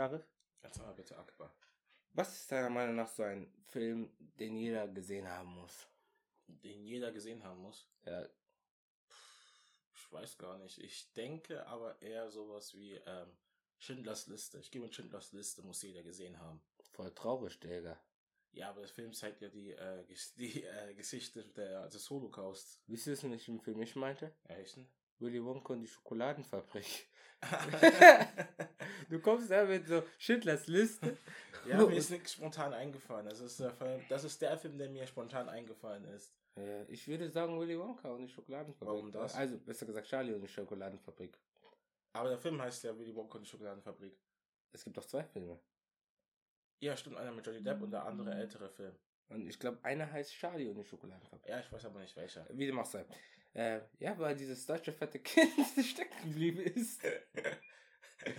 Sharif? Bitte Akbar. Was ist deiner Meinung nach so ein Film, den jeder gesehen haben muss? Den jeder gesehen haben muss. Ja, Ich weiß gar nicht. Ich denke aber eher sowas wie ähm, Schindlers Liste. Ich gehe mit Schindlers Liste, muss jeder gesehen haben. voll traurig, Digga. Ja, aber der Film zeigt ja die, äh, die äh, Geschichte der, des Holocaust. Wisst ihr, was ich im Film nicht meinte? Echt? Willy Wonka und die Schokoladenfabrik. Du kommst da mit so Schindlers Liste. ja, mir ist nichts spontan eingefallen. Das ist, der Film, das ist der Film, der mir spontan eingefallen ist. Ja, ich würde sagen Willy Wonka und die Schokoladenfabrik. Warum das? Also, besser gesagt Charlie und die Schokoladenfabrik. Aber der Film heißt ja Willy Wonka und die Schokoladenfabrik. Es gibt doch zwei Filme. Ja, stimmt, einer mit Johnny Depp und der andere ältere Film. Und ich glaube, einer heißt Charlie und die Schokoladenfabrik. Ja, ich weiß aber nicht welcher. Wie dem auch sei. Äh, ja, weil dieses deutsche fette Kind stecken geblieben ist.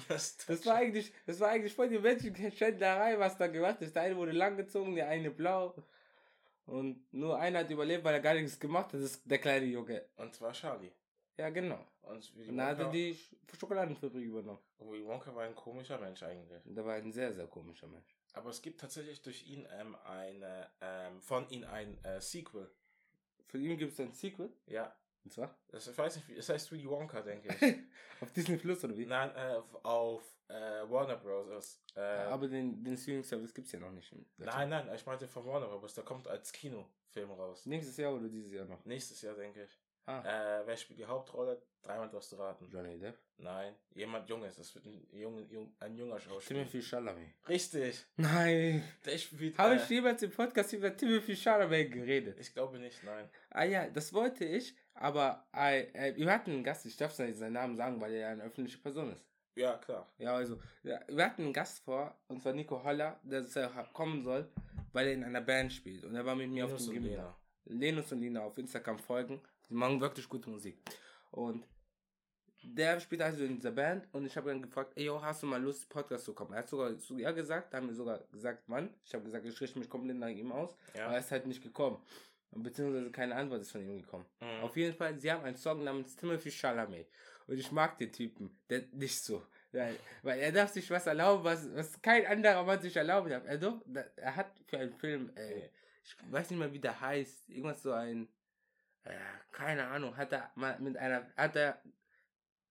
Das, Das war eigentlich, das war eigentlich voll die Menschenschändlerei, was da gemacht ist. Der eine wurde langgezogen, der eine blau. Und nur einer hat überlebt, weil er gar nichts gemacht hat. Das ist der kleine Junge. Und zwar Charlie. Ja, genau. Und Willy Und dann hat er die Sch- Schokoladenfabrik übernommen. Willy Wonka war ein komischer Mensch eigentlich. Und der war ein sehr, sehr komischer Mensch. Aber es gibt tatsächlich durch ihn ähm, eine, ähm, von ihm ein äh, Sequel. Für ihn gibt es ein Sequel. Ja. Und zwar Das, ich weiß nicht, wie, es heißt Willy Wonka, denke ich. auf Disney Plus oder wie? Nein, äh, auf, auf äh, Warner Bros. Äh, Aber den, den Streaming-Service gibt es ja noch nicht. nein, nein, ich meinte von Warner Bros. Der kommt als Kinofilm raus. Nächstes Jahr oder dieses Jahr noch? Nächstes Jahr, denke ich. Ah, Äh, wer spielt die Hauptrolle? Dreimal darfst du raten. Johnny Depp. Nein, jemand Junges. Das wird ein, jung, jung, ein junger Schauspieler. Timothy Chalamet. Richtig. Nein. Der spielt. Habe äh, ich jemals im Podcast über Timothy Chalamet geredet? ich glaube nicht, nein. Ah ja, das wollte ich, aber äh, äh, wir hatten einen Gast, ich darf seinen seinen Namen sagen, weil er ja eine öffentliche Person ist. Ja, klar. Ja, also, ja, wir hatten einen Gast vor, und zwar Nico Holler, der so kommen soll, weil er in einer Band spielt. Und er war mit mir auf Linus dem und Gymnasium. Lena. Lenus und Lina auf Instagram folgen. Die machen wirklich gute Musik. Und der spielt also in dieser Band und ich habe dann gefragt, ey, yo, hast du mal Lust, Podcast zu kommen? Er hat sogar zu ja gesagt, da haben wir sogar gesagt, Mann. Ich habe gesagt, ich richte mich komplett nach ihm aus, Ja. aber er ist halt nicht gekommen. Beziehungsweise keine Antwort ist von ihm gekommen. Mhm. Auf jeden Fall, sie haben einen Song namens Timothy Chalamet. Und ich mag den Typen, der nicht so. Weil, weil er darf sich was erlauben, was, was kein anderer Mann sich erlauben darf. Er, doch, er hat für einen Film, äh, ich weiß nicht mal, wie der heißt, irgendwas so ein, äh, keine Ahnung, hat er mal mit einer, hat er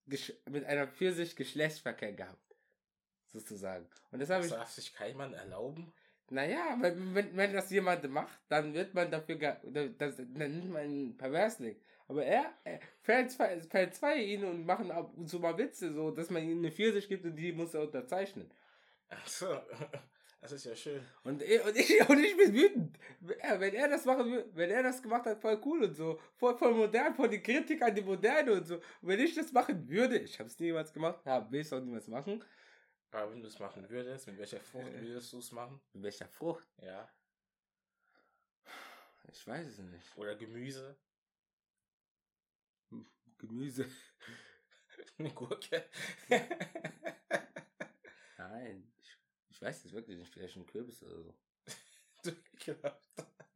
gesch- mit einer Pfirsich Geschlechtsverkehr gehabt. Sozusagen. Und das habe ich, darf sich kein Mann erlauben. Naja, wenn, wenn, wenn das jemand macht, dann wird man dafür, das, dann nennt man ihn perversling. Aber er, er fällt zwei, fällt zwei ihn und machen ab und zu mal Witze, so, dass man ihm eine Pfirsich gibt und die muss er unterzeichnen. Achso. Das ist ja schön. Und, ich- und, ich, und ich bin wütend. Wenn er das machen wenn er das gemacht hat, voll cool und so. Voll, voll modern, voll die Kritik an die Moderne und so. Und wenn ich das machen würde, ich habe es niemals gemacht, ja, will es auch niemals machen. Aber wenn du es machen würdest, mit welcher Frucht würdest du es machen? Mit welcher Frucht? Ja. Ich weiß es nicht. Oder Gemüse? Gemüse. Eine Gurke? Nein, ich, ich weiß es wirklich nicht. Vielleicht ein Kürbis oder so. du gedacht.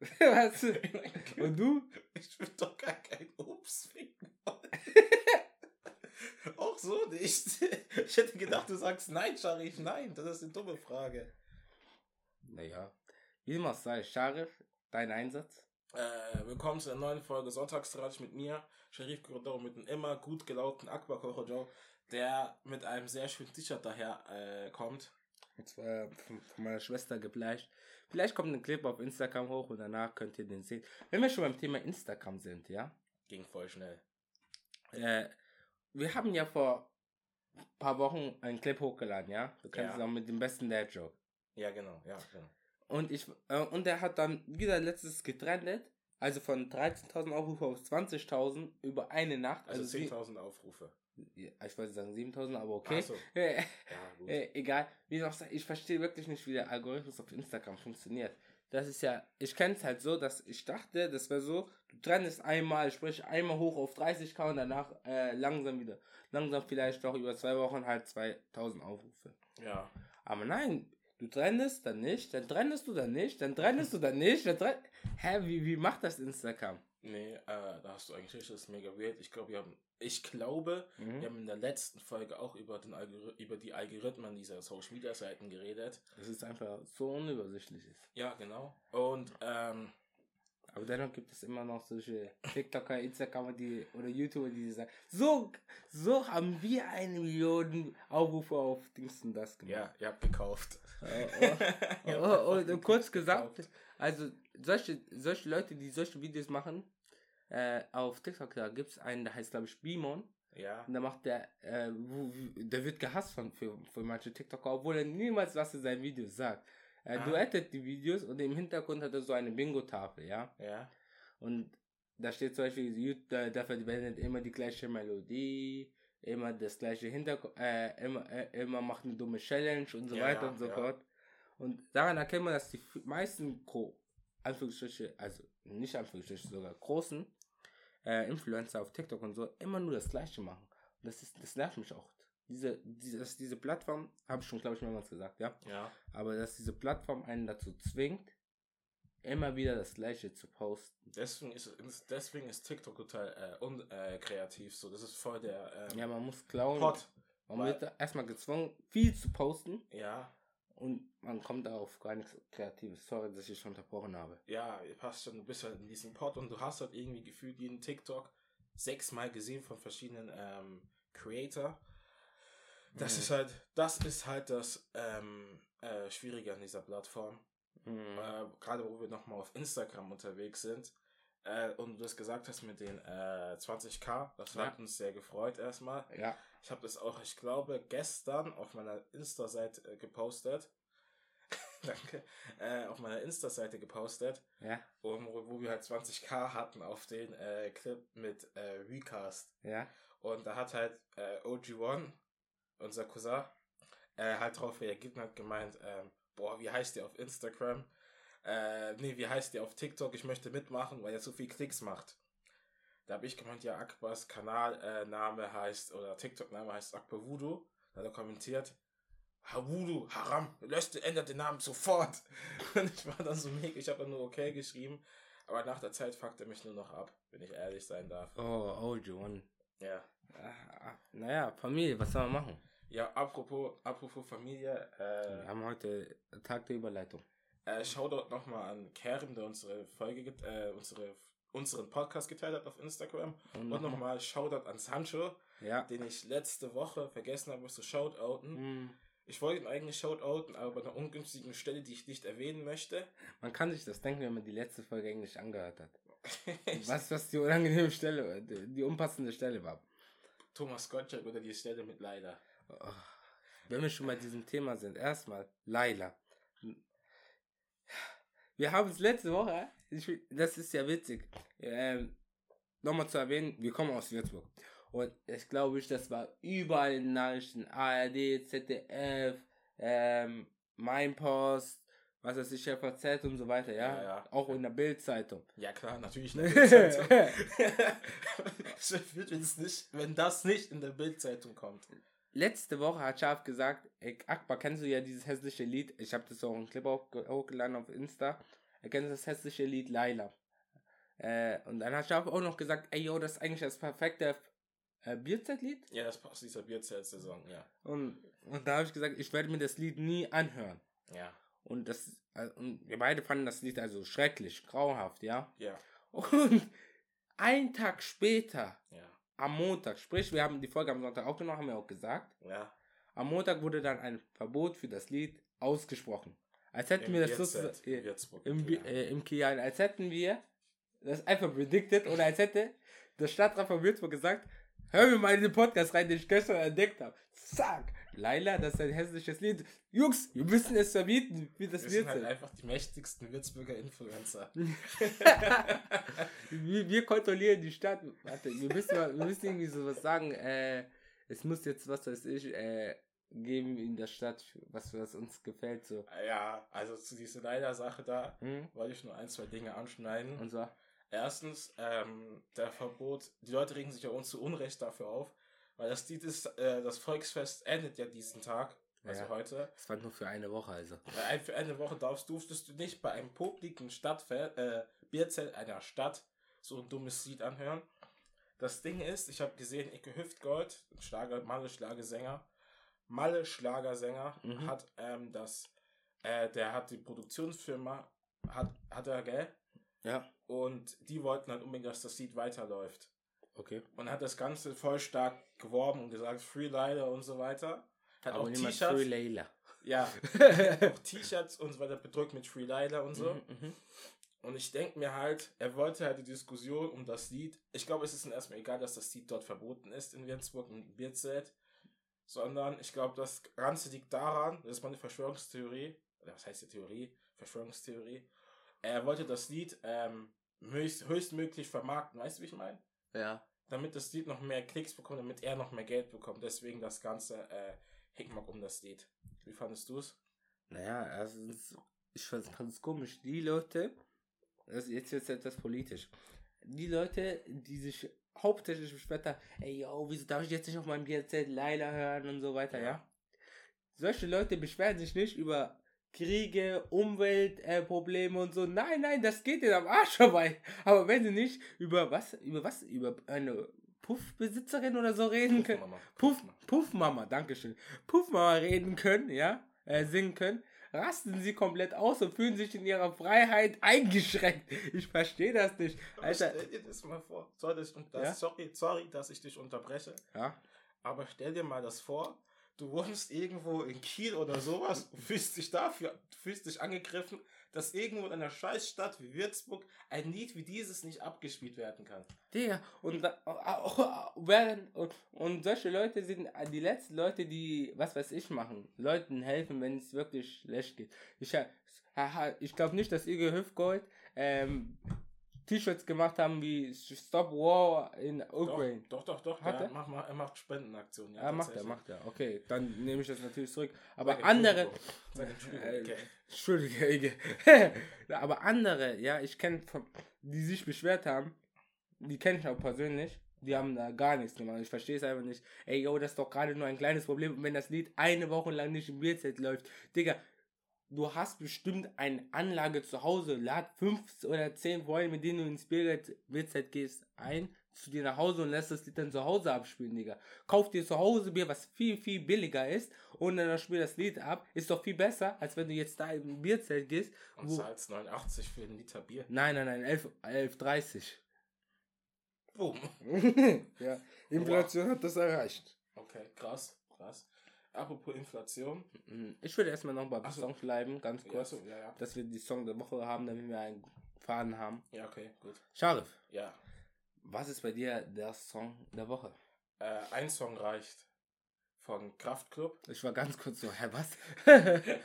Was? Und du? Ich will doch gar kein so nicht. Ich hätte gedacht, du sagst nein, Sharif, nein. Das ist eine dumme Frage. Naja. Wie immer sei, Scharif, dein Einsatz. Äh, willkommen zu einer neuen Folge Sonntagstratsch mit mir, Sharif Kurodoro, mit einem immer gut gelaunten Akbar Korojo, der mit einem sehr schönen T-Shirt daher äh, kommt. Und zwar von, von meiner Schwester gebleicht. Vielleicht kommt ein Clip auf Instagram hoch und danach könnt ihr den sehen. Wenn wir schon beim Thema Instagram sind, ja. Ging voll schnell. Äh, wir haben ja vor ein paar Wochen einen Clip hochgeladen, ja. Du kennst Ja. es auch mit dem besten Dad-Joke. Ja, genau, ja, genau. Und ich äh, und der hat dann wieder letztes getrennt. Also von 13.000 Aufrufe auf 20.000 über eine Nacht. Also, sie- 10.000 Aufrufe. Ich wollte sagen 7.000, aber okay. So. Ja, gut. äh, egal. Wie noch ich verstehe wirklich nicht, wie der Algorithmus auf Instagram funktioniert. Das ist ja, ich kenne es halt so, dass ich dachte, das wäre so, du trennst einmal, sprich einmal hoch auf 30k und danach äh, langsam wieder, langsam vielleicht doch über zwei Wochen halt 2000 Aufrufe. Ja. Aber nein, Du trennest, dann nicht, dann trennest du, dann nicht, dann trennest du, dann nicht, dann trenn Hä, wie, wie macht das Instagram? Nee, äh, da hast du eigentlich recht, das ist mega weird. Ich glaube, wir haben, ich glaube, Mhm. wir haben in der letzten Folge auch über, den Algori über die Algorithmen dieser Social Media Seiten geredet. Das ist einfach so unübersichtlich ist. Ja, genau. Und, ähm, Aber dennoch gibt es immer noch solche TikToker, Instagramer, die oder YouTuber, die sagen, so, so haben wir eine Million Aufrufe auf Dings und das gemacht. ja, ihr habt gekauft. Oh, oh, oh, und gekauft. kurz gesagt, also solche, solche Leute, die solche Videos machen, äh, auf TikTok, da gibt es einen, der heißt, glaube ich, Bimon. Ja, Und da macht der, äh, der wird gehasst von, für, für manche TikToker, obwohl er niemals was in seinen Videos sagt. Er Ah. duettet die Videos und im Hintergrund hat er so eine Bingo-Tafel, ja. ja. Und da steht zum Beispiel, der verwendet immer die gleiche Melodie, immer das gleiche Hintergrund, äh, immer, äh, immer macht eine dumme Challenge und so Ja, weiter und so ja. fort. Und daran erkennt man, dass die meisten Gro Anführungsstriche, also nicht Anführungsstriche, sogar großen äh, Influencer auf TikTok und so immer nur das gleiche machen. Und das ist, das nervt mich auch. Diese, diese, dass diese Plattform, habe ich schon, glaube ich, mehrmals gesagt, ja. Ja, Aber dass diese Plattform einen dazu zwingt, immer wieder das gleiche zu posten. deswegen ist, deswegen ist TikTok total äh, unkreativ. Äh, so. Das ist voll der ähm, Ja, man muss klauen. Hot. Man weil- wird erstmal gezwungen, viel zu posten Ja, und man kommt auf gar nichts Kreatives. Sorry, dass ich schon unterbrochen habe. ja, passt schon, du bist halt in diesem Pod und du hast halt irgendwie gefühlt jeden TikTok sechsmal gesehen von verschiedenen ähm, Creator. Das Mhm. ist halt, das ist halt das ähm, äh, Schwierige an dieser Plattform. Mhm. Äh, Gerade wo wir nochmal auf Instagram unterwegs sind. Äh, und du das gesagt hast mit den äh, 20k, das Ja. hat uns sehr gefreut erstmal. Ja, Ich habe das auch, ich glaube, gestern auf meiner Insta-Seite äh, gepostet. Danke. Äh, auf meiner Insta-Seite gepostet, ja, um, wo, wo wir halt 20k hatten auf den äh, Clip mit äh, Recast. ja. Und da hat halt äh, OG1, unser Cousin, äh, halt drauf reagiert und hat gemeint, ähm, boah, wie heißt der auf Instagram? Äh, nee, wie heißt der auf TikTok? Ich möchte mitmachen, weil er so viel Klicks macht. Da habe ich gemeint, ja, Akbars Kanalname äh, heißt, oder TikTok-Name heißt Akbar Voodoo. Da hat er kommentiert, Ha Voodoo, Haram, löscht, ändert den Namen sofort. Und ich war dann so mega, ich habe dann nur okay geschrieben. Aber nach der Zeit fuckt er mich nur noch ab, wenn ich ehrlich sein darf. Oh, oh, John. Ja. Ah, naja, Familie, was soll man machen? Ja, apropos, apropos Familie, Wir äh, haben heute Tag der Überleitung. äh, Shoutout nochmal an Kerem, der unsere Folge, äh, unsere, unseren Podcast geteilt hat auf Instagram. Und nochmal Shoutout an Sancho, Ja. den ich letzte Woche vergessen habe, zu shoutouten. Mhm. Ich wollte ihn eigentlich shoutouten, aber bei einer ungünstigen Stelle, die ich nicht erwähnen möchte. Man kann sich das denken, wenn man die letzte Folge Englisch angehört hat. Was, was die unangenehme Stelle, die, die unpassende Stelle war. Thomas Gottschalk oder die Stelle mit Leider. Oh. Wenn wir schon bei diesem Thema sind, erstmal Laila. Wir haben es letzte Woche, ich, will- das ist ja witzig, ähm, nochmal zu erwähnen, wir kommen aus Würzburg. Und ich glaube, ich, das war überall in den Nachrichten, ARD, ZDF, ähm, Mein Post, was weiß ich, FAZ und so weiter, ja? Ja, ja. Auch in der Bildzeitung. Ja klar, natürlich in der Bildzeitung. Wird wenn's nicht, wenn das nicht in der Bildzeitung kommt. Letzte Woche hat Schaf gesagt, ey, Akbar, kennst du ja dieses hässliche Lied? Ich habe das auch einen Clip hochge- hochgeladen auf Insta. Er kennt das hässliche Lied Laila. Äh, und dann hat Schaf auch noch gesagt, ey, yo, das ist eigentlich das perfekte äh, Bierzeitlied. Ja, das passt dieser Bierzeit-Saison, ja. Und, und da habe ich gesagt, ich werde mir das Lied nie anhören. Ja, Und das, äh, und wir beide fanden das Lied also schrecklich, grauenhaft, ja. ja, Und ein Tag später, ja, am Montag, sprich, wir haben die Folge am Sonntag aufgenommen, haben wir auch gesagt. ja. Am Montag wurde dann ein Verbot für das Lied ausgesprochen. Als hätten Im wir das sozusagen äh, im, ja. äh, im Kian, als hätten wir das einfach predicted oder als hätte der Stadtrat von Würzburg gesagt, hör mir mal in den Podcast rein, den ich gestern entdeckt habe. Zack! Laila, das ist ein hässliches Lied. Jungs, wir müssen es verbieten, wie das Wir wird. sind halt einfach die mächtigsten Würzburger Influencer. wir, wir kontrollieren die Stadt. Warte, wir müssen, mal, wir müssen irgendwie sowas sagen. Äh, es muss jetzt, was weiß ich, äh, geben in der Stadt, was, was uns gefällt. So. Ja, also zu dieser Leider-Sache da Hm? wollte ich nur ein, zwei Dinge anschneiden. Und so. Erstens, ähm, der Verbot, die Leute regen sich ja uns zu Unrecht dafür auf, weil das Lied ist, äh, das Volksfest endet ja diesen Tag. also Ja. heute. Das war nur für eine Woche, also. Ein- Für eine Woche darfst, durftest du nicht bei einem publiken Stadtfest, äh, Bierzelt einer Stadt so ein dummes Lied anhören. Das Ding ist, ich habe gesehen, Icke Hüftgold, Schlager, Malle Schlagersänger, Malle Schlagersänger, Mhm. hat ähm, das, äh, der hat die Produktionsfirma, hat, hat er, gell? Ja. Und die wollten halt unbedingt, dass das Lied weiterläuft. Okay. Und hat das Ganze voll stark geworben und gesagt, Free Lider und so weiter. Hat Aber auch T-Shirts. für Layla. Ja, auch T-Shirts und so weiter bedrückt mit Free Lider und so. Mhm, mhm. Und ich denke mir halt, er wollte halt die Diskussion um das Lied. Ich glaube, es ist ihm erstmal egal, dass das Lied dort verboten ist in Würzburg im Bierzelt. Sondern ich glaube, das Ganze liegt daran, das ist meine Verschwörungstheorie, oder was heißt die Theorie? Verschwörungstheorie. Er wollte das Lied ähm, höchst, höchstmöglich vermarkten, weißt du, wie ich meine? Ja. Damit das Lied noch mehr Klicks bekommt, damit er noch mehr Geld bekommt. Deswegen das ganze äh, Hickmack um das Lied. Wie fandest du es? Naja, erstens, ich fand es ganz komisch. Die Leute, das jetzt jetzt etwas politisch. Die Leute, die sich hauptsächlich beschwert haben, ey, yo, wieso darf ich jetzt nicht auf meinem BZ Leila hören und so weiter, ja? Ja. Solche Leute beschweren sich nicht über Kriege, Umweltprobleme äh, und so. Nein, nein, das geht denen am Arsch vorbei. Aber wenn sie nicht über was, über was, über eine Puffbesitzerin oder so reden können, Mama. Puff, Puffmama, dankeschön. Puffmama reden können, ja, äh, singen können, rasten sie komplett aus und fühlen sich in ihrer Freiheit eingeschränkt. Ich verstehe das nicht. Alter, Stell dir das mal vor. Soll das, das, Ja? sorry, sorry, dass ich dich unterbreche. ja, Aber stell dir mal das vor, du wohnst irgendwo in Kiel oder sowas, fühlst dich dafür, fühlst dich angegriffen, dass irgendwo in einer Scheißstadt wie Würzburg ein Lied wie dieses nicht abgespielt werden kann. Digga, und, und, und solche Leute sind die letzten Leute, die, was weiß ich, machen. Leuten helfen, wenn es wirklich schlecht geht. Ich, ha- ich glaube nicht, dass Igor Hüfgold ähm, T-Shirts gemacht haben wie Stop War in Ukraine. Doch, doch, doch, doch. Hat er? macht, mal- er macht Spendenaktionen. Ja, macht er, macht er. Okay, dann nehme ich das natürlich zurück. Aber Sag andere. Äh. Entschuldige, Ige. Aber andere, ja, ich kenne, die sich beschwert haben, die kenne ich auch persönlich, die haben da gar nichts gemacht. Ich verstehe es einfach nicht. Ey, yo, das ist doch gerade nur ein kleines Problem. Und wenn das Lied eine Woche lang nicht im Bierzelt läuft, Digga, du hast bestimmt eine Anlage zu Hause, lad fünf oder zehn Freunde, mit denen du ins Bierzelt Bierzelt gehst, ein zu dir nach Hause und lässt das Lied dann zu Hause abspielen, Digga. Kauf dir zu Hause Bier, was viel, viel billiger ist und dann spiel das Lied ab. Ist doch viel besser, als wenn du jetzt da im Bierzelt gehst. Und Wo, zahlst 89 für einen Liter Bier. nein, nein, nein, 11, 11,30. Boom. ja, Inflation hat das erreicht. Okay, krass, krass. Apropos Inflation. Mhm. Ich würde erstmal noch beim Ach so. Song bleiben, ganz Ja, kurz, so, ja, ja. dass wir die Song der Woche haben, damit wir einen Faden haben. Ja, okay, gut. Sharif, Ja. was ist bei dir der Song der Woche? Äh, ein Song reicht. Von Kraftklub. Ich war ganz kurz so, hä, was?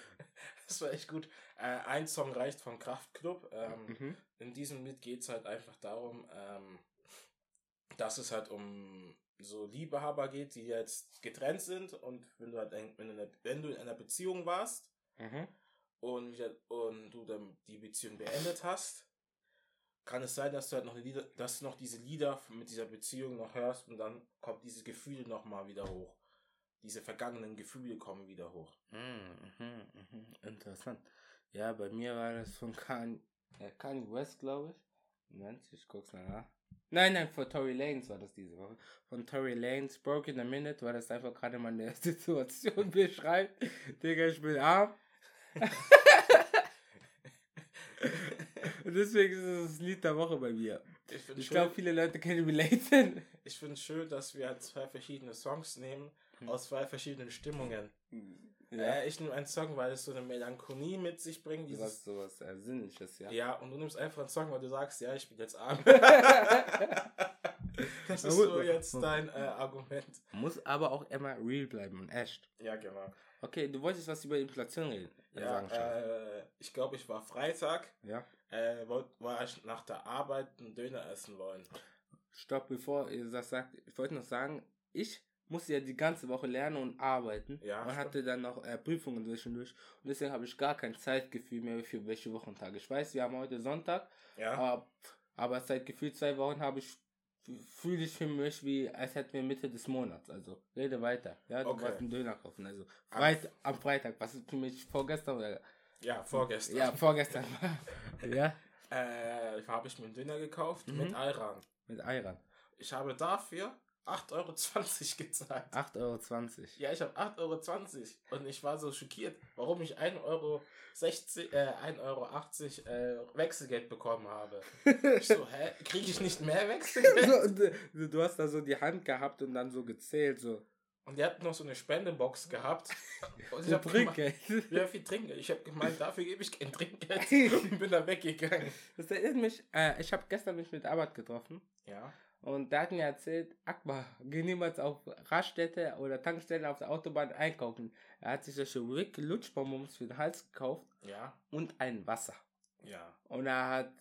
Das war echt gut. Äh, ein Song reicht von Kraftklub. Ähm, mhm. in diesem Lied geht es halt einfach darum, ähm, dass es halt um so Liebehaber geht, die jetzt getrennt sind und wenn du halt ein, wenn, du in einer, wenn du in einer Beziehung warst Mhm. und, und du dann die Beziehung beendet hast, kann es sein, dass du halt noch, die Lieder, dass du noch diese Lieder mit dieser Beziehung noch hörst und dann kommt diese Gefühle nochmal wieder hoch. Diese vergangenen Gefühle kommen wieder hoch. Mhm, mhm, mhm. Interessant. Ja, bei mir war das von Kanye, äh, Kanye West, glaube ich. Moment, ich guck's mal nach. Nein, nein, von Tory Lanez war das diese Woche. Von Tory Lanez, Broken a Minute, weil das einfach gerade meine Situation beschreibt. Digga, ich bin arm. Und deswegen ist es das Lied der Woche bei mir. Ich finde Ich glaube, viele Leute können relaten. ich find schön, dass wir halt zwei verschiedene Songs nehmen, Hm. aus zwei verschiedenen Stimmungen. Ja. Äh, ich nehme einen Song, weil es so eine Melancholie mit sich bringt. Dieses, sowas Ersinnliches, ja. ja. und du nimmst einfach einen Song, weil du sagst, ja, ich bin jetzt arm. das ist so jetzt dein äh, Argument. Muss aber auch immer real bleiben und echt. Ja, genau. Okay, du wolltest was über Inflation reden. Ja, äh, ich glaube, ich war Freitag, ja. äh, war ich nach der Arbeit einen Döner essen wollen. Stopp, bevor ihr das sagt, ich wollte noch sagen, ich musste ja die ganze Woche lernen und arbeiten Ja, und hatte dann noch äh, Prüfungen zwischendurch und deswegen habe ich gar kein Zeitgefühl mehr für welche Wochentage. Ich weiß, wir haben heute Sonntag, Ja, aber, aber seit gefühlt zwei Wochen habe ich fühle ich für mich wie, als hätten wir Mitte des Monats. Also rede weiter. Ja, du Okay. wolltest einen Döner kaufen. Also Freit am Freitag, was für mich vorgestern oder Ja, vorgestern. ja, vorgestern ja, Äh, habe ich mir einen Döner gekauft Mhm. mit Ayran. mit Ayran. Ich habe dafür 8,20 Euro gezahlt. 8,20 Euro. Ja, ich habe 8,20 Euro und ich war so schockiert, warum ich 1,60 Euro, äh, 1,80 Euro äh, Wechselgeld bekommen habe. Ich so, hä, kriege ich nicht mehr Wechselgeld? so, du, hast da so die Hand gehabt und dann so gezählt, so. Und die hatten noch so eine Spendebox gehabt. Und ich habe gemeint, Trinkgeld. ja, viel Trinkgeld. Ich habe gemeint, dafür gebe ich kein Trinkgeld und bin da weggegangen. Das erinnert mich, äh, ich habe gestern mich mit Arbeit getroffen Ja, und der hat mir erzählt, Akbar, geh niemals auf Raststätte oder Tankstelle auf der Autobahn einkaufen. Er hat sich solche Rick Lutschbonbons für den Hals gekauft ja, und ein Wasser. ja. Und er hat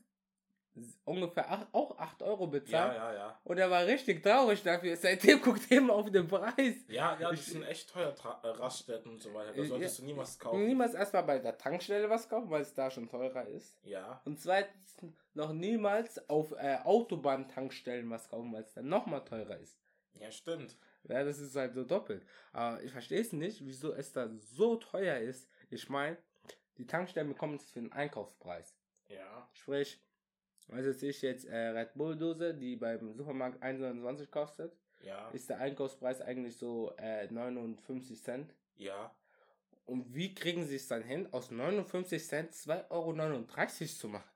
ungefähr ach, auch 8 Euro Ja, bezahlt. ja, ja. Und er war richtig traurig dafür. Seitdem guckt er immer auf den Preis. Ja, ja, Ich- die sind echt teuer, Tra äh, Raststätten und so weiter. Da Ja. solltest du niemals kaufen. Niemals erstmal bei der Tankstelle was kaufen, weil es da schon teurer ist. Ja, Und zweitens noch niemals auf äh, Autobahn-Tankstellen was kaufen, weil es dann nochmal teurer ist. ja, stimmt. Ja, das ist halt so doppelt. Aber ich verstehe es nicht, wieso es da so teuer ist. Ich meine, die Tankstellen bekommen es für den Einkaufspreis. Ja, Sprich, was weiß ich jetzt, äh, Red Bull-Dose, die beim Supermarkt 1,29 kostet, ja, ist der Einkaufspreis eigentlich so äh, 59 Cent. ja. Und wie kriegen sie es dann hin, aus 59 Cent 2,39 Euro zu machen?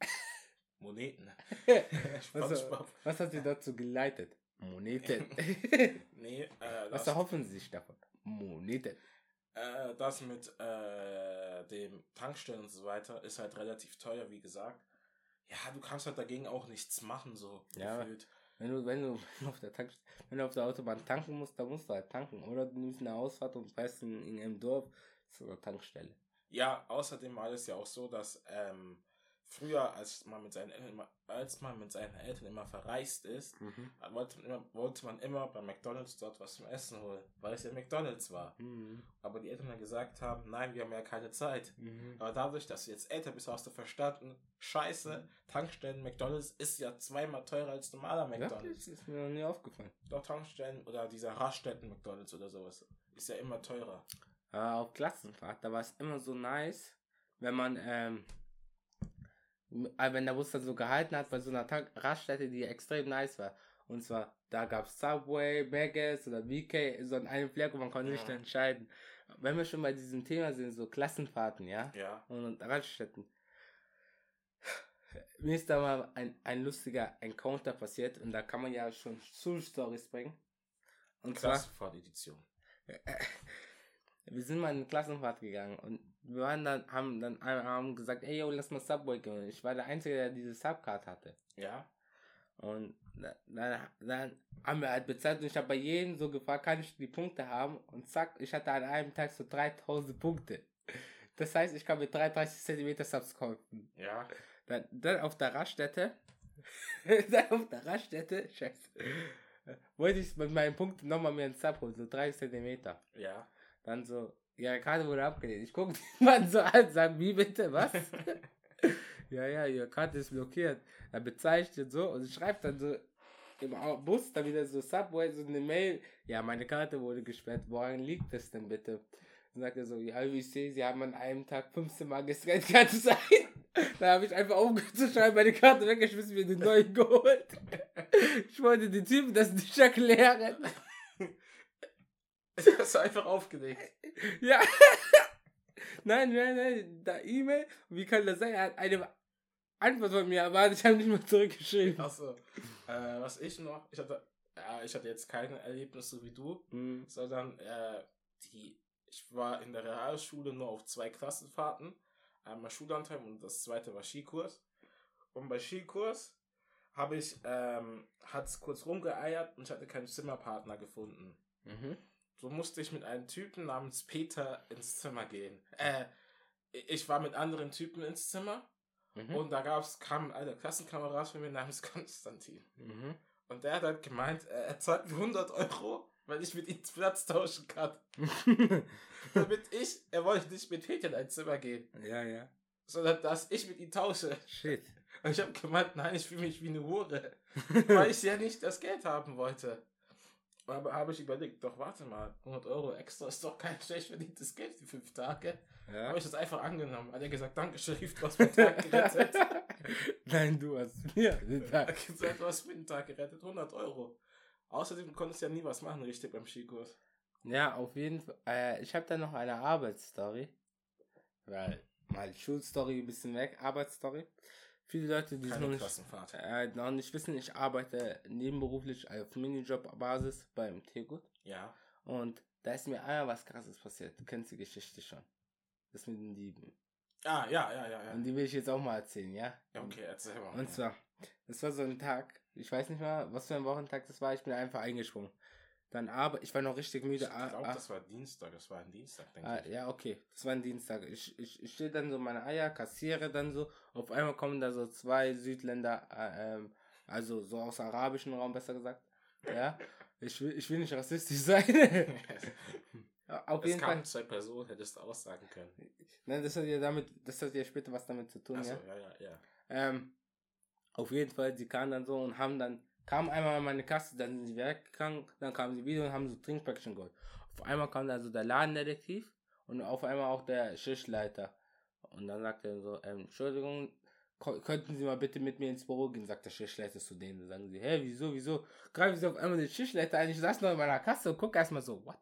Moneten. Was, was hat sie dazu geleitet? Moneten. Nee, äh, was erhoffen sie sich davon? Moneten. äh, das mit äh, dem Tankstellen und so weiter ist halt relativ teuer, wie gesagt. Ja, du kannst halt dagegen auch nichts machen, so Ja. gefühlt. Wenn du, wenn du auf der Tank, wenn du auf der Autobahn tanken musst, dann musst du halt tanken. Oder du nimmst eine Ausfahrt und fährst in, in einem Dorf zu einer Tankstelle. Ja, außerdem war es ja auch so, dass ähm, früher, als man mit seinen Eltern immer, als man mit seinen Eltern immer verreist ist, wollte man immer, wollte man immer bei McDonalds dort was zum Essen holen, weil es ja McDonalds war. Mhm. Aber die Eltern dann gesagt haben, nein, wir haben ja keine Zeit. Mhm. Aber dadurch, dass du jetzt älter bist, hast du verstanden, scheiße, Tankstellen McDonalds ist ja zweimal teurer als normaler Ja, McDonalds. das ist mir noch nie aufgefallen. Doch Tankstellen oder dieser Raststätten McDonalds oder sowas ist ja immer teurer. Aber auf Klassenfahrt, da war es immer so nice, wenn man, ähm, äh, wenn der Bus dann so gehalten hat bei so einer Tank Raststätte, die extrem nice war. Und zwar, da gab es Subway, Maggis oder BK, so an einem Fleck und man konnte sich Ja. dann entscheiden. Wenn wir schon bei diesem Thema sind, so Klassenfahrten, ja, Ja. und Raststätten. Mir ist da mal ein, ein lustiger Encounter passiert und da kann man ja schon Schulstories bringen. Und Klassenfahrt-Edition. wir sind mal in eine Klassenfahrt gegangen und wir waren dann, haben dann Abend gesagt, ey, yo, lass mal Subway gehen. Ich war der Einzige, der diese Subcard hatte. Ja. Und da- dann, dann haben wir halt bezahlt und ich habe bei jedem so gefragt, kann ich die Punkte haben? Und zack, ich hatte an einem Tag so 3000 Punkte. Das heißt, ich kann mit 33 cm Subs kaufen. Ja. Dann, dann auf der Raststätte, dann auf der Raststätte, scheiße, wollte ich mit meinen Punkten nochmal mehr einen Sub holen, so 3 cm. Ja. Dann so, ihre Karte wurde abgelehnt. Ich gucke den Mann so an, sag, wie bitte, was? ja, ja, ihre Karte ist blockiert. Dann bezeichnet so und schreibt dann so im Bus dann wieder so Subway, so eine Mail. Ja, meine Karte wurde gesperrt. Woran liegt das denn bitte? Dann sagt er so, ja, wie ich sehe, sie haben an einem Tag 15 Mal gescannt, kann es sein? Dann habe ich einfach aufgehört zu schreiben, meine Karte weggeschmissen, mir den neuen geholt. Ich wollte den Typen das nicht erklären. Du hast einfach aufgelegt. Ja. nein, nein, nein, da E-Mail. Wie kann das sein? Er hat eine Antwort von mir erwartet. Ich habe nicht mal zurückgeschrieben. Achso. Äh, was ich noch, ich hatte, ja, ich hatte jetzt keine Erlebnisse wie du, Mhm. sondern äh, die, ich war in der Realschule nur auf zwei Klassenfahrten. Einmal Schullandheim und das zweite war Skikurs. Und bei Skikurs habe ich, ähm, hat es kurz rumgeeiert und ich hatte keinen Zimmerpartner gefunden. Mhm. So musste ich mit einem Typen namens Peter ins Zimmer gehen. Äh, ich war mit anderen Typen ins Zimmer Mhm. und da gab's, kam ein Klassenkamerad von mir namens Konstantin. Mhm. Und der hat halt gemeint, äh, er zahlt mir 100 Euro, weil ich mit ihm Platz tauschen kann. Damit ich, er wollte nicht mit Peter in ein Zimmer gehen. ja, ja. sondern dass ich mit ihm tausche. Shit. Und ich habe gemeint, nein, ich fühle mich wie eine Hure, weil ich ja nicht das Geld haben wollte. Aber habe ich überlegt, doch warte mal, 100 Euro extra ist doch kein schlecht verdientes Geld die fünf Tage. Ja. Habe ich das einfach angenommen. Hat er gesagt, danke Sharif, du hast meinen Tag gerettet. Nein, du hast mir den Tag. gesagt, du hast mir den Tag gerettet, 100 Euro. Außerdem konntest du ja nie was machen, richtig beim Skikurs. Ja, auf jeden Fall. Äh, ich habe da noch eine Arbeitsstory. Weil, mal Schulstory ein bisschen weg, Arbeitsstory. Viele Leute, die es noch Keine nicht, äh, noch nicht wissen, ich arbeite nebenberuflich auf Minijob-Basis beim Tegut. Ja. Und da ist mir einmal was krasses passiert. Du kennst die Geschichte schon. Das mit den Dieben. Ah, ja, ja, ja, ja. Und die will ich jetzt auch mal erzählen, ja? Ja, okay, erzähl mal. Und zwar, das war so ein Tag, ich weiß nicht mal, was für ein Wochentag das war, ich bin einfach eingesprungen. Dann aber, ich war noch richtig müde. ich glaube, das war Dienstag, das war ein Dienstag, denke ah, ich. ja, okay, das war ein Dienstag. Ich, ich, ich stehe dann so meine Eier, kassiere dann so. Auf einmal kommen da so zwei Südländer, äh, ähm, also so aus arabischen Raum besser gesagt. Ja, ich will, ich will nicht rassistisch sein. Auf es jeden Fall. kamen zwei Personen, hättest du aussagen können. Nein, das hat ja damit, das hat ja später was damit zu tun, Achso, ja. ja, ja, ja. Ähm, auf jeden Fall, sie kamen dann so und haben dann, kamen einmal an meine Kasse, dann sind sie weggegangen, dann kamen sie wieder und haben so Trinkpäckchen geholt. Auf einmal kam dann so der Ladendetektiv und auf einmal auch der Schichtleiter. Und dann sagt er so, ähm, Entschuldigung, könnten Sie mal bitte mit mir ins Büro gehen, sagt der Schichtleiter zu denen. Dann sagen sie, hä, wieso, wieso? Greifen Sie auf einmal den Schichtleiter ein, ich saß noch in meiner Kasse und guck erstmal so, what?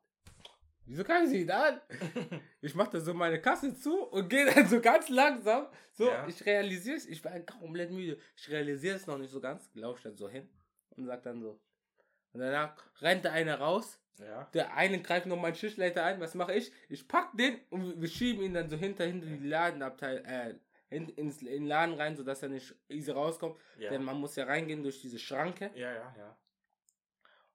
Wieso greifen Sie ihn an? Ich mache da so meine Kasse zu und gehe dann so ganz langsam. So, Ja. ich realisiere es, ich war komplett müde. Ich realisiere es noch nicht so ganz, lausche dann so hin und sag dann so. Und danach rennt der eine raus, Ja. der eine greift noch meinen Schichtleiter ein. Was mache ich? Ich pack den und wir schieben ihn dann so hinter, hinter die Ladenabteil, äh, in, ins, in den Laden rein, sodass er nicht easy rauskommt. Ja. Denn man muss ja reingehen durch diese Schranke. ja, ja, ja.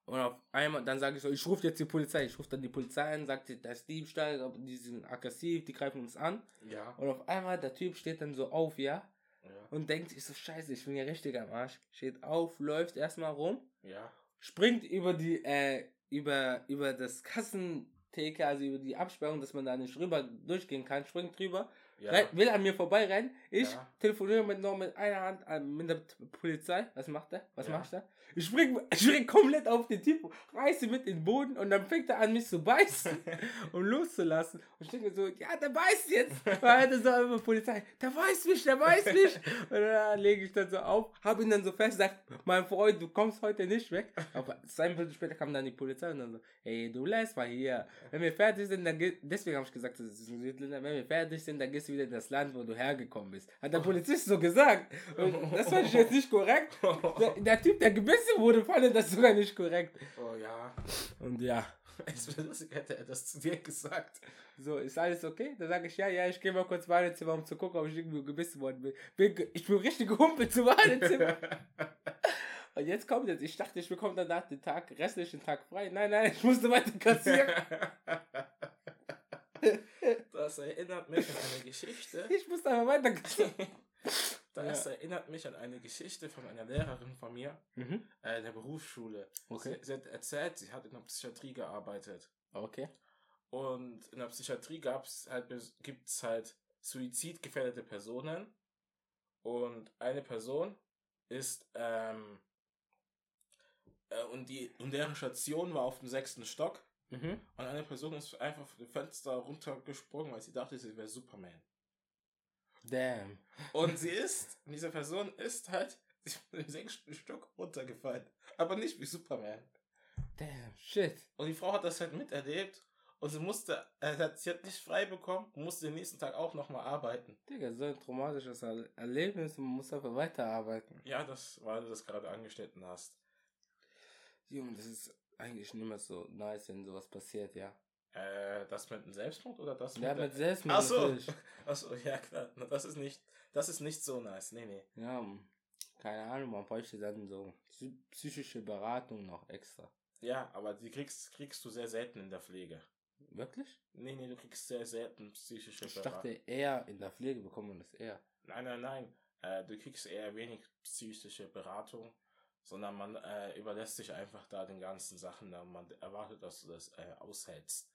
Und auf einmal, dann sage ich so, ich rufe jetzt die Polizei. Ich rufe dann die Polizei an, sagt, da ist Diebstahl, die sind aggressiv, die greifen uns an. Ja. Und auf einmal, der Typ steht dann so auf, ja, Ja. und denkt sich so, scheiße, ich bin ja richtig am Arsch. Steht auf, läuft erstmal rum, Ja. springt über die, äh, über, über das Kassentheke, also über die Absperrung, dass man da nicht rüber durchgehen kann, springt drüber, Ja. rennt- will an mir vorbeirennen. Ich Ja. telefoniere mit noch mit einer Hand äh, mit der Polizei. Was macht er? Was Ja. macht er? Ich spring, ich spring komplett auf den Typ, reiße mit in den Boden und dann fängt er an, mich zu beißen und loszulassen. Und ich denke so, ja, der beißt jetzt. Weil er so immer Polizei, der beißt mich, der beißt mich. Und dann lege ich dann so auf, habe ihn dann so fest, sagt, mein Freund, du kommst heute nicht weg. Aber zwei Minuten später kam dann die Polizei und dann so, hey, du lässt mal hier. Wenn wir fertig sind, dann geht, deswegen habe ich gesagt, das ist ein Südländer, wenn wir fertig sind, dann gehst du wieder in das Land, wo du hergekommen bist. Hat der Polizist so gesagt. Und das fand ich jetzt nicht korrekt. Der, der Typ, der gebissen wurde, fand das sogar nicht korrekt. Oh ja. Und ja. Es wäre lustig, hätte er das zu dir gesagt. So, ist alles okay? Dann sage ich, ja, ja, ich gehe mal kurz Badezimmer, um zu gucken, ob ich irgendwo gebissen worden bin. bin ich bin richtig gehumpelt zum Badezimmer. Und jetzt kommt jetzt, ich dachte, ich bekomme danach den Tag, restlichen Tag frei. Nein, nein, ich musste weiter kassieren. Das erinnert mich an eine Geschichte. Ich musste aber weiter kassieren. Das Ja. erinnert mich an eine Geschichte von einer Lehrerin von mir, Mhm. äh, der Berufsschule. Okay. Sie, sie hat erzählt, sie hat in der Psychiatrie gearbeitet. Okay. Und in der Psychiatrie gab's halt, gibt es halt suizidgefährdete Personen. Und eine Person ist, ähm, äh, und, die, und deren Station war auf dem sechsten Stock. Mhm. Und eine Person ist einfach von dem Fenster runtergesprungen, weil sie dachte, sie wäre Superman. Damn. Und sie ist, diese Person ist halt sie ist von dem sechsten Stock runtergefallen. Aber nicht wie Superman. Damn. Shit. Und die Frau hat das halt miterlebt. Und sie musste, hat- sie hat nicht frei bekommen und musste den nächsten Tag auch nochmal arbeiten. Digga, so ein traumatisches Er- Erlebnis und man muss einfach weiterarbeiten. Ja, das, weil du das gerade angeschnitten hast. Junge, das ist eigentlich nicht mehr so nice, wenn sowas passiert, ja. Äh, das mit dem Selbstmord oder das Ja, der- mit Selbstmord Ach so. natürlich. Achso, ja klar. Das ist nicht, das ist nicht so nice. Nee, nee. Ja, keine Ahnung, man bräuchte dann so psy- psychische Beratung noch extra. Ja, aber die kriegst, kriegst du sehr selten in der Pflege. Wirklich? Nee, nee, du kriegst sehr selten psychische Ich Beratung. dachte eher, in der Pflege bekommt man das eher. Nein, nein, nein. Äh, du kriegst eher wenig psychische Beratung, sondern man äh, überlässt sich einfach da den ganzen Sachen, man erwartet, dass du das äh, aushältst.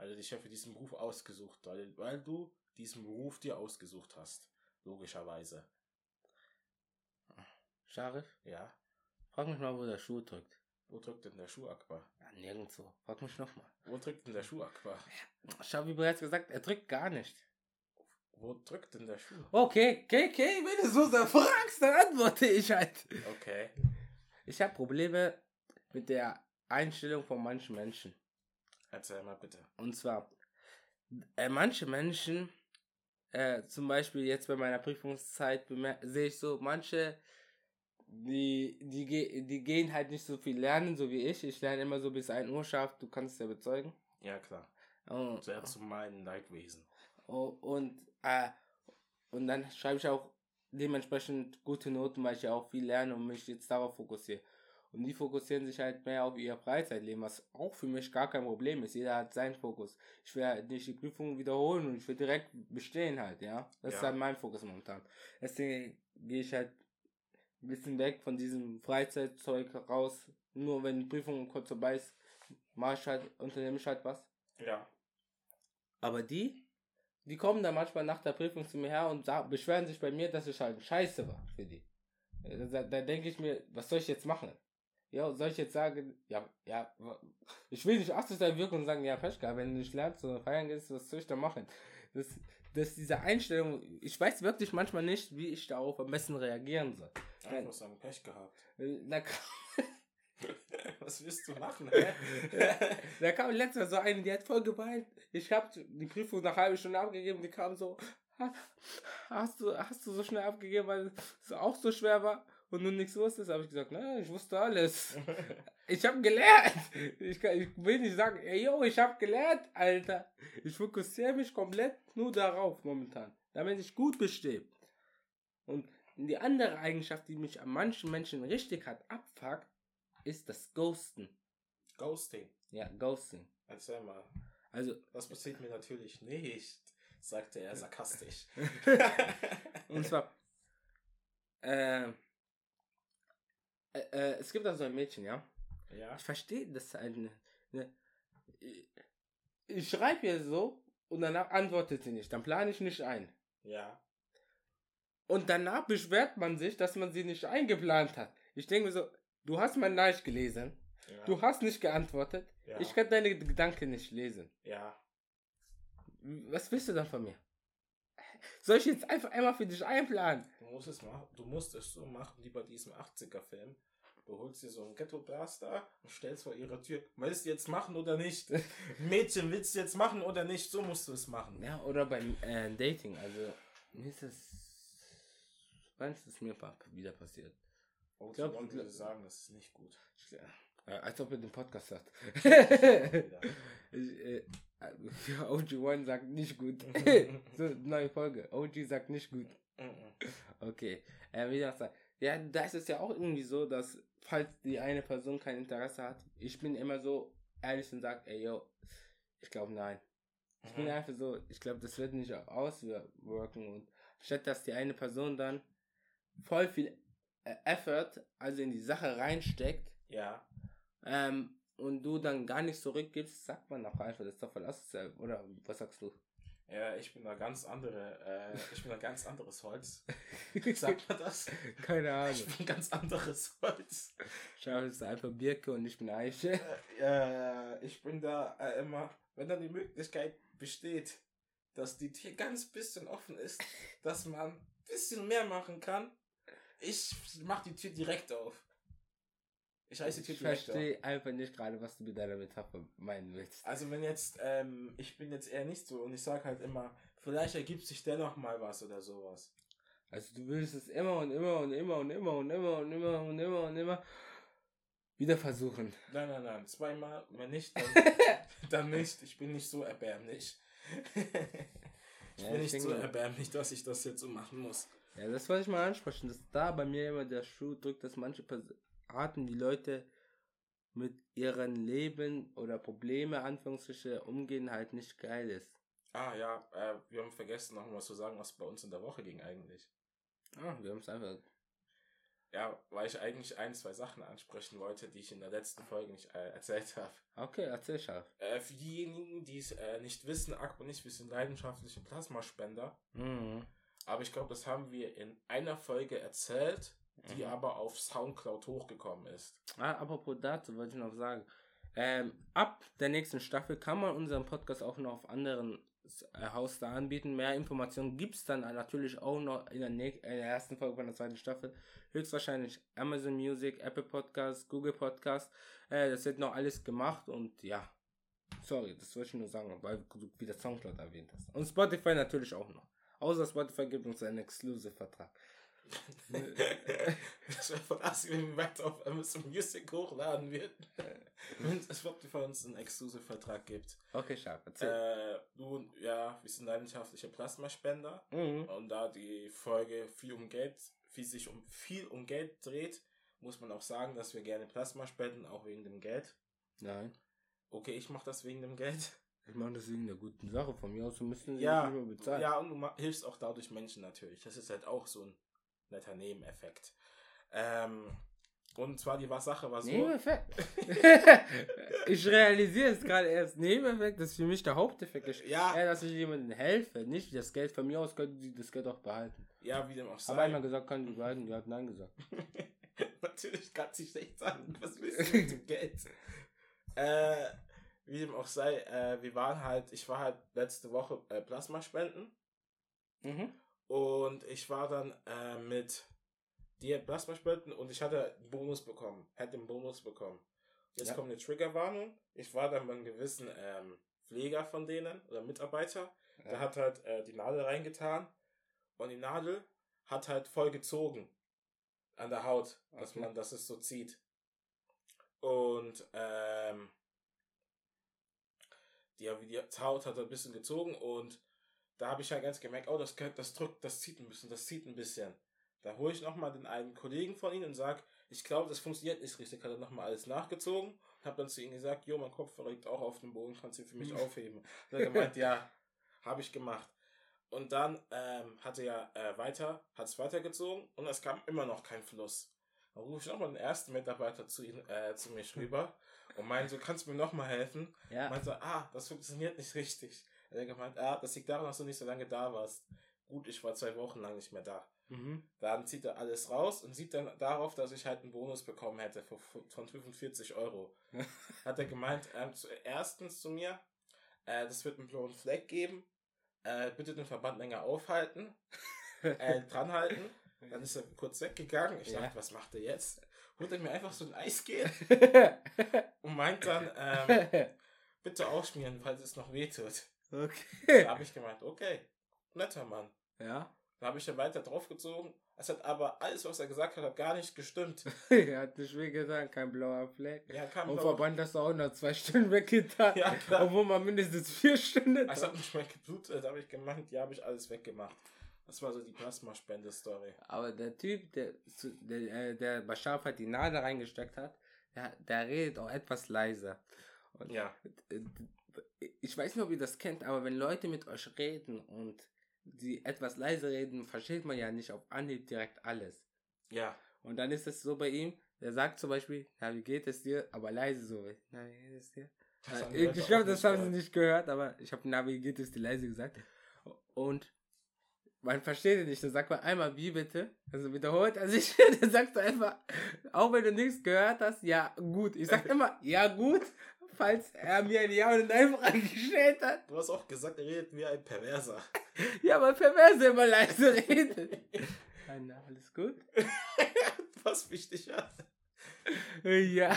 Also dich ja für diesen Beruf ausgesucht, weil, weil du diesen Beruf dir ausgesucht hast. Logischerweise. Sharif, Ja. frag mich mal, wo der Schuh drückt. Wo drückt denn der Schuh Akbar? Ja, nirgendwo. Frag mich nochmal. Wo drückt denn der Schuh Akbar? Ich habe bereits gesagt, er drückt gar nicht. Wo drückt denn der Schuh? Okay, okay, okay, wenn du so sehr fragst, dann antworte ich halt. Okay. Ich habe Probleme mit der Einstellung von manchen Menschen. Erzähl mal bitte. Und zwar, äh, manche Menschen, äh, zum Beispiel jetzt bei meiner Prüfungszeit, sehe ich so, manche, die, die, ge die gehen halt nicht so viel lernen, so wie ich. Ich lerne immer so bis 1 Uhr scharf, du kannst es ja bezeugen. Ja, klar. Und, Sehr zu meinen Leidwesen. Oh, und, äh, und dann schreibe ich auch dementsprechend gute Noten, weil ich ja auch viel lerne und mich jetzt darauf fokussiere. Und die fokussieren sich halt mehr auf ihr Freizeitleben, was auch für mich gar kein Problem ist. Jeder hat seinen Fokus. Ich will halt nicht die Prüfung wiederholen und ich will direkt bestehen halt, ja. Das ist Ja. halt mein Fokus momentan. Deswegen gehe ich halt ein bisschen weg von diesem Freizeitzeug raus. Nur wenn die Prüfung kurz vorbei ist, mache ich halt, unternehme ich halt was. Ja. Aber die, die kommen dann manchmal nach der Prüfung zu mir her und sagen, beschweren sich bei mir, dass ich halt scheiße war für die. Da, da denke ich mir, was soll ich jetzt machen? Ja, soll ich jetzt sagen, ja, ja, ich will nicht asozial wirken und sagen, ja, gehabt, wenn du nicht lernst oder feiern gehst, was soll ich da machen? Das, das diese Einstellung, ich weiß wirklich manchmal nicht, wie ich darauf am besten reagieren soll. Einfach sagen, Pech gehabt. Äh, Da kam, Was willst du machen, hä? da kam letztes Mal so eine, die hat voll geweint. Ich habe die Prüfung nach halbe Stunde abgegeben, die kam so, "Ha- hast du, hast du so schnell abgegeben, weil es auch so schwer war und du nichts wusstest? Habe ich gesagt, nein, ich wusste alles. Ich habe gelernt. Ich, kann, ich will nicht sagen, ey, yo, ich habe gelernt, Alter. Ich fokussiere mich komplett nur darauf momentan, damit ich gut bestehe. Und die andere Eigenschaft, die mich an manchen Menschen richtig hat abfuckt, ist das Ghosten. Ghosting. Ja, Ghosting. Erzähl mal. Also, Das passiert mir natürlich nicht, sagte er sarkastisch. und zwar, äh, äh, äh, es gibt da so ein Mädchen, ja. ja. Ich verstehe das halt nicht. Ne? Ich, ich schreibe ihr so und danach antwortet sie nicht. Dann plane ich nicht ein. Ja. Und danach beschwert man sich, dass man sie nicht eingeplant hat. Ich denke mir so, du hast mein Nachricht gelesen. Ja. Du hast nicht geantwortet. ja. Ich kann deine Gedanken nicht lesen. ja. Was willst du dann von mir? Soll ich jetzt einfach einmal für dich einplanen? Du musst es machen, du musst es so machen wie bei diesem 80er-Film. Du holst dir so einen Ghetto-Blaster und stellst vor ihrer Tür. Willst du jetzt machen oder nicht? Mädchen, willst du jetzt machen oder nicht? So musst du es machen. Ja, oder beim äh, Dating. Also, mir ist das. Wann ist das mir wieder passiert? Und glaub- glaub, würde sagen, das ist nicht gut. Ich, äh, als ob er den Podcast. Wieder. ich, äh, ja, OG1 sagt nicht gut. so, neue Folge. OG sagt nicht gut. Mhm. Okay. Äh, wie gesagt, ja, da ist es ja auch irgendwie so, dass, falls die eine Person kein Interesse hat, ich bin immer so ehrlich und sage, ey, yo, ich glaube nein. Ich bin Mhm. einfach so, ich glaube, das wird nicht auswirken und statt dass die eine Person dann voll viel äh, Effort, also in die Sache reinsteckt, Ja. ähm, und du dann gar nicht zurückgibst, sagt man auch einfach, das ist doch voll asozial. Oder was sagst du? Ja, ich bin da ganz andere, äh, ich bin ein ganz anderes Holz. Sagt man das? Keine Ahnung. Ich bin ein ganz anderes Holz. Schau, es ist einfach Birke und ich bin Eiche. Äh, äh, ich bin da äh, immer, wenn dann die Möglichkeit besteht, dass die Tür ganz bisschen offen ist, dass man ein bisschen mehr machen kann, ich mach die Tür direkt auf. Tür Ich verstehe einfach nicht gerade, was du mit deiner Metapher meinen willst. Also wenn jetzt, ähm, ich bin jetzt eher nicht so und ich sag halt immer, vielleicht ergibt sich dennoch mal was oder sowas. Also du willst es immer und immer und immer und immer und immer und immer und immer und immer wieder versuchen. Nein, nein, nein, zweimal, wenn nicht, dann, dann nicht. Ich bin nicht so erbärmlich. ich Ja, bin ich nicht so erbärmlich, dass ich das jetzt so machen muss. Ja, das wollte ich mal ansprechen, dass da bei mir immer der Schuh drückt, dass manche Pers- Arten die Leute mit ihren Leben oder Probleme, Anführungsstriche, umgehen halt nicht geil ist. Ah ja, äh, wir haben vergessen noch mal zu sagen, was bei uns in der Woche ging eigentlich. Ah, wir haben es einfach. Ja, weil ich eigentlich ein, zwei Sachen ansprechen wollte, die ich in der letzten Folge nicht äh, erzählt habe. Okay, erzähl scharf. Äh, für diejenigen, die es äh, nicht wissen, Akku und ich, wir sind leidenschaftliche Plasmaspender. Mhm. Aber ich glaube, das haben wir in einer Folge erzählt, die Mhm. aber auf Soundcloud hochgekommen ist. Ah, apropos dazu wollte ich noch sagen. Ähm, ab der nächsten Staffel kann man unseren Podcast auch noch auf anderen äh, Hoster anbieten. Mehr Informationen gibt es dann natürlich auch noch in der, in der ersten Folge von der zweiten Staffel. Höchstwahrscheinlich Amazon Music, Apple Podcast, Google Podcast. Äh, das wird noch alles gemacht und ja. Sorry, das wollte ich nur sagen, weil du wieder Soundcloud erwähnt hast. Und Spotify natürlich auch noch. Außer Spotify gibt uns einen Exclusive-Vertrag. das wäre voll assi, wenn wir weiter auf Amazon Music hochladen würden. wenn es Spotify uns einen Exclusive-Vertrag gibt. Okay, scharf, erzähl. Äh, nun, ja, wir sind leidenschaftliche Plasmaspender. Mhm. Und da die Folge viel um Geld, viel sich um viel um Geld dreht, muss man auch sagen, dass wir gerne Plasma spenden, auch wegen dem Geld. Nein. Okay, ich mache das wegen dem Geld. Ich meine, das wegen der guten Sache von mir aus. Müssen sie Ja, nicht mehr bezahlen. ja, und du hilfst auch dadurch Menschen natürlich. Das ist halt auch so ein netter Nebeneffekt. Ähm, und zwar die war- Sache war so. Nebeneffekt. ich realisiere es gerade erst. Nebeneffekt ist für mich der Haupteffekt. Ja. Ja, dass ich jemandem helfe. Nicht das Geld von mir aus, könnten sie das Geld auch behalten. Ja, wie dem auch sei. Aber einmal gesagt, können sie behalten. Die hat Nein gesagt. Natürlich kann sie nicht sagen, was willst du mit dem Geld? Äh, wie dem auch sei, äh, wir waren halt, ich war halt letzte Woche äh, Plasma spenden Mhm. Und ich war dann äh, mit dir Plasma und ich hatte einen Bonus bekommen, hätte einen Bonus bekommen. Jetzt Ja. kommt eine Triggerwarnung. Ich war dann bei einem gewissen ähm, Pfleger von denen oder Mitarbeiter, der Ja. hat halt äh, die Nadel reingetan und die Nadel hat halt voll gezogen an der Haut, dass Okay. man, dass es so zieht. Und ähm, die, die Haut hat ein bisschen gezogen und da habe ich ja ganz gemerkt, oh, das, das drückt, das zieht ein bisschen, das zieht ein bisschen. Da hole ich nochmal den einen Kollegen von ihnen und sage, ich glaube, das funktioniert nicht richtig. Hat er nochmal alles nachgezogen und habe dann zu ihm gesagt, jo, mein Kopf liegt auch auf dem Boden, kannst du ihn für mich aufheben. Hat er gemeint, ja, habe ich gemacht. Und dann ähm, hat er ja äh, weiter, hat es weitergezogen und es kam immer noch kein Fluss. Dann rufe ich nochmal den ersten Mitarbeiter zu, ihm, äh, zu mir rüber und meinte, so, kannst du mir nochmal helfen? Ja. Meinte, ah, das funktioniert nicht richtig. Hat er gemeint, ah, das liegt daran, dass du nicht so lange da warst. Gut, ich war zwei Wochen lang nicht mehr da. Mhm. Dann zieht er alles raus und sieht dann darauf, dass ich halt einen Bonus bekommen hätte von, von 45 Euro. Hat er gemeint, ähm, zu, erstens zu mir, äh, das wird einen blauen Fleck geben. Äh, bitte den Verband länger aufhalten, äh, dranhalten. Dann ist er kurz weggegangen. Ich Ja. dachte, was macht er jetzt? Holt er mir einfach so ein Eisgel und meint dann, ähm, bitte ausschmieren, falls es noch wehtut. Okay. Da habe ich gemeint, okay, netter Mann. Ja. Da habe ich dann weiter draufgezogen. Es hat aber alles, was er gesagt hat, hat gar nicht gestimmt. er hat nicht wie gesagt, kein blauer Fleck. Ja, kam Und Verband hast du auch noch zwei Stunden weggetan. Ja, klar. Obwohl man mindestens vier Stunden. Es hat nicht mehr geblutet, da habe ich gemeint, ja, habe ich alles weggemacht. Das war so die Plasmaspende-Story. Aber der Typ, der, der, äh, der bei Schafheit die Nadel reingesteckt hat, der, der redet auch etwas leiser. Und Ja. Ich weiß nicht, ob ihr das kennt, aber wenn Leute mit euch reden und die etwas leiser reden, versteht man ja nicht auf Anhieb direkt alles. Ja. Und dann ist es so bei ihm, der sagt zum Beispiel, na, wie geht es dir? Aber leise so. Na, wie geht es dir? Das ich glaube, das haben sie nicht gehört, aber ich habe na, wie geht es dir leise gesagt. Und man versteht es nicht. Dann sagt man einmal, wie bitte? Also wiederholt er sich, dann sagst du einfach, auch wenn du nichts gehört hast, ja, gut. Ich sag immer, ja, gut, falls er mir eine Ja- oder Nein-Frage gestellt hat. Du hast auch gesagt, er redet wie ein Perverser. Ja, weil Perverse immer leise redet. Na, alles gut? Was wichtig hat. Ja,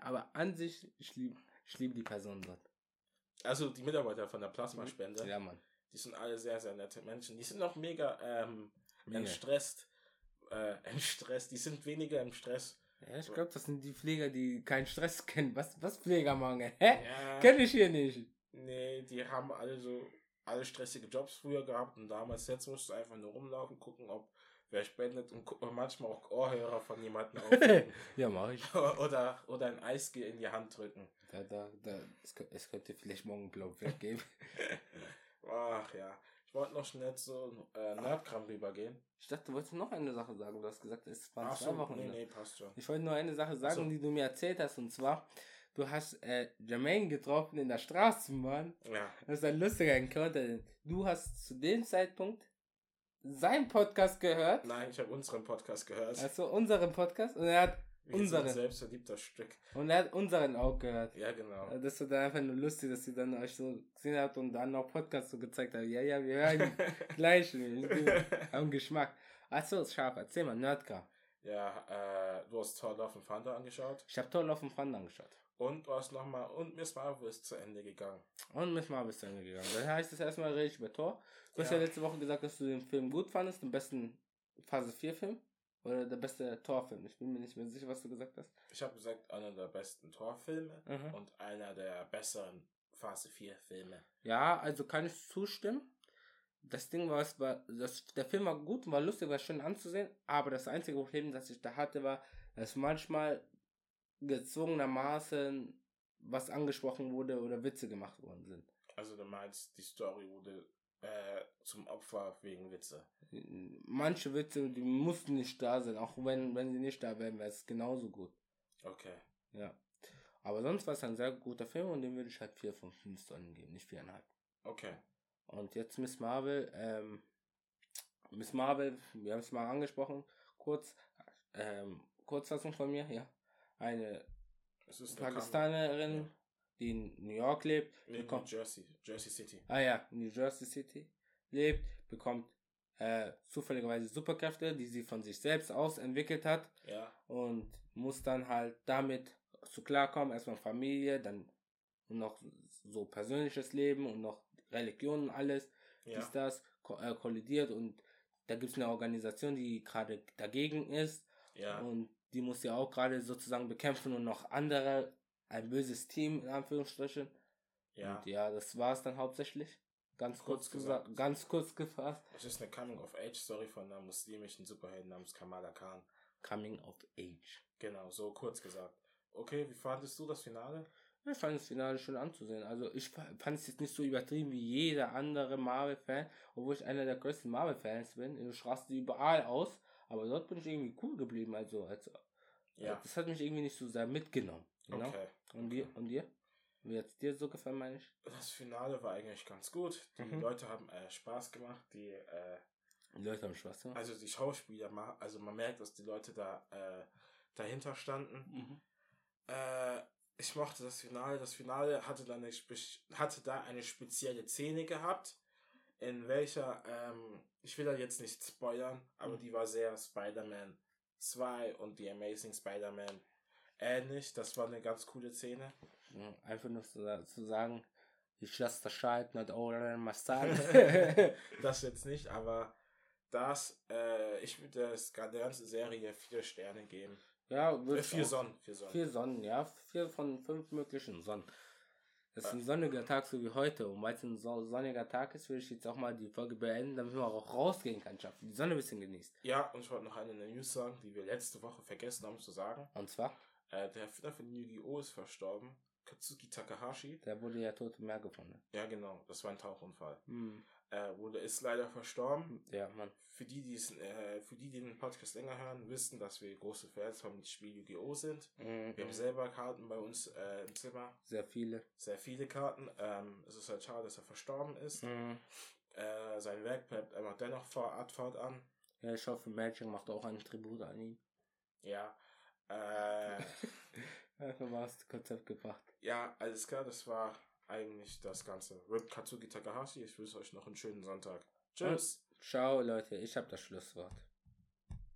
aber an sich, ich liebe ich lieb die Person dort. Also die Mitarbeiter von der Plasmaspende, Ja, Mann. die sind alle sehr, sehr nette Menschen. Die sind auch mega ähm, Mega. entstresst. Äh, entstresst. Die sind weniger im Stress. Ja, ich glaube, das sind die Pfleger, die keinen Stress kennen. Was, was Pflegermangel? Hä? Ja. Kenn ich hier nicht. Nee, die haben alle so alle stressige Jobs früher gehabt und damals jetzt musst du einfach nur rumlaufen, gucken, ob wer spendet und manchmal auch Ohrhörer von jemandem aufnehmen. Ja, mach ich. oder, oder ein Eisgel in die Hand drücken. Da, da, da, es, kö- es könnte vielleicht morgen blau weggeben. Ach ja. Ich wollte noch schnell zu äh, Nerdkram rübergehen. Ich dachte, du wolltest noch eine Sache sagen. Du hast gesagt, es waren Ach zwei so, Wochen. nee, nee, passt schon. Ich wollte nur eine Sache sagen, so. die du mir erzählt hast. Und zwar, du hast äh, Jermaine getroffen in der Straßenbahn. Ja, Das ist ein lustiger Encounter. Du hast zu dem Zeitpunkt seinen Podcast gehört. nein, ich habe unseren Podcast gehört. Also unseren Podcast. Und er hat Unseren. ein selbstverliebter Stück. Und er hat unseren auch gehört. Ja, genau. Das ist dann einfach nur lustig, dass sie dann euch so gesehen habt und dann auch Podcast so gezeigt hat. Ja, ja, wir hören gleich. Wir haben Geschmack. Achso, scharf. Erzähl mal, Nerdcar. ja, äh, du hast Thor Love and Thunder angeschaut. Ich habe Toll auf dem Pfand angeschaut. Und du hast nochmal, und Miss Marvel ist zu Ende gegangen. Und Miss Marvel ist zu Ende gegangen. Dann heißt es erstmal rede ich über Thor. Du hast ja Ja. letzte Woche gesagt, dass du den Film gut fandest, den besten Phase 4 Film. Oder der beste Thor-Film. Ich bin mir nicht mehr sicher, was du gesagt hast. Ich habe gesagt, einer der besten Thor-Filme Mhm. und einer der besseren Phase 4-Filme. Ja, also kann ich zustimmen. Das Ding war, es war das, der Film war gut war lustig, war schön anzusehen, aber das einzige Problem, das ich da hatte, war, dass manchmal gezwungenermaßen was angesprochen wurde oder Witze gemacht worden sind. Also du meinst, die Story wurde äh, zum Opfer wegen Witze. Manche Witze, die mussten nicht da sein, auch wenn, wenn sie nicht da wären, wäre es genauso gut. Okay. Ja. Aber sonst war es ein sehr guter Film und dem würde ich halt 4 von 5 Sonnen geben, nicht 4,5. Okay. Und jetzt Miss Marvel, ähm, Miss Marvel, wir haben es mal angesprochen, kurz, ähm, Kurzfassung von mir, ja. Eine Pakistanerin. Die in New York lebt, Nee, New bekommt, Jersey. Jersey City. ah ja, New Jersey City lebt, bekommt äh, zufälligerweise Superkräfte, die sie von sich selbst aus entwickelt hat Ja. und muss dann halt damit zu klarkommen, erstmal Familie, dann noch so persönliches Leben und noch Religion und alles Ja. dies, das ko äh, kollidiert und da gibt es eine Organisation, die gerade dagegen ist Ja. und die muss ja auch gerade sozusagen bekämpfen und noch andere, ein böses Team in Anführungsstrichen. Ja. Und ja, das war es dann hauptsächlich. Ganz kurz, Kurz gesagt, gesagt. ganz kurz gefasst. Es ist eine Coming-of-Age-Story von einer muslimischen Superhelden namens Kamala Khan. Coming of Age. Genau, so kurz gesagt. Okay, wie fandest du das Finale? Ich fand das Finale schön anzusehen. Also ich fa- fand es jetzt nicht so übertrieben wie jeder andere Marvel-Fan, obwohl ich einer der größten Marvel-Fans bin. Ich raste überall aus, aber dort bin ich irgendwie cool geblieben. Also, also Ja. das hat mich irgendwie nicht so sehr mitgenommen. Genau. Okay. Und dir? Und dir? Wie hat es dir so gefallen, meine ich? Das Finale war eigentlich ganz gut. Die Mhm. Leute haben äh, Spaß gemacht. Die, äh, Die Leute haben Spaß gemacht. also die Schauspieler, also man merkt, dass die Leute da äh, dahinter standen. Mhm. Äh, ich mochte das Finale. Das Finale hatte, dann eine, hatte da eine spezielle Szene gehabt, in welcher, ähm, ich will da jetzt nicht spoilern, aber Mhm. die war sehr Spider-Man 2 und die Amazing Spider-Man ähnlich. Das war eine ganz coole Szene. Ja, einfach nur zu, zu sagen, ich lasse das Schalten not all in my style. das jetzt nicht, aber das, äh, ich würde der ganzen Serie vier Sterne geben. ja, Äh, vier Sonnen, vier Sonnen. Vier Sonnen, ja. Vier von fünf möglichen Sonnen. Das ist ein sonniger Tag, so wie heute. Und weil es ein so sonniger Tag ist, will ich jetzt auch mal die Folge beenden, damit man auch rausgehen kann, schaffen. Die Sonne ein bisschen genießt. Ja, und ich wollte noch eine News sagen, die wir letzte Woche vergessen haben zu sagen. Und zwar, Äh, der Erfinder von Yu-Gi-Oh! ist verstorben. Katsuki Takahashi. der wurde ja tot im Meer gefunden. Ja, genau, das war ein Tauchunfall. Hm. Er wurde, ist leider verstorben. Ja, Mann. Für die, die es, äh, für die, die den Podcast länger hören, wissen, dass wir große Fans vom Spiel Yu-Gi-Oh! sind. Mhm. Wir haben selber Karten bei uns äh, im Zimmer. Sehr viele. Sehr viele Karten. Ähm, es ist halt schade, dass er verstorben ist. Mhm. Äh, sein Werk bleibt immer dennoch fort, fortan. Ja, ich hoffe, Magic macht auch einen Tribut an ihn. Ja. Äh, mal das Konzept gebracht. ja, alles klar, das war eigentlich das Ganze. Rip Katsuki Takahashi, ich wünsche euch noch einen schönen Sonntag. Tschüss. Ciao, Leute. Ich habe das Schlusswort.